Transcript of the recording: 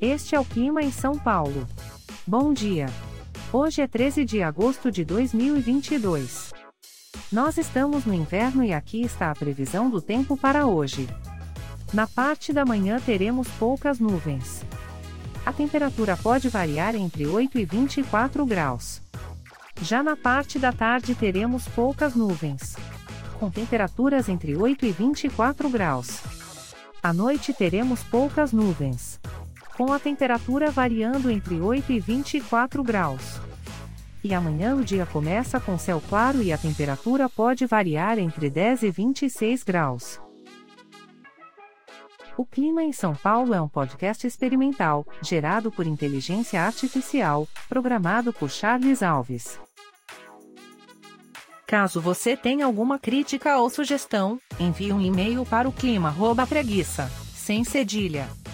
Este é o clima em São Paulo. Bom dia. Hoje é 13 de agosto de 2022. Nós estamos no inverno e aqui está a previsão do tempo para hoje. Na parte da manhã teremos poucas nuvens. A temperatura pode variar entre 8 e 24 graus. Já na parte da tarde teremos poucas nuvens. Com temperaturas entre 8 e 24 graus. À noite teremos poucas nuvens. Com a temperatura variando entre 8 e 24 graus. E amanhã o dia começa com céu claro e a temperatura pode variar entre 10 e 26 graus. O Clima em São Paulo é um podcast experimental, gerado por inteligência artificial, programado por Charles Alves. Caso você tenha alguma crítica ou sugestão, envie um e-mail para o clima@preguiça, sem cedilha,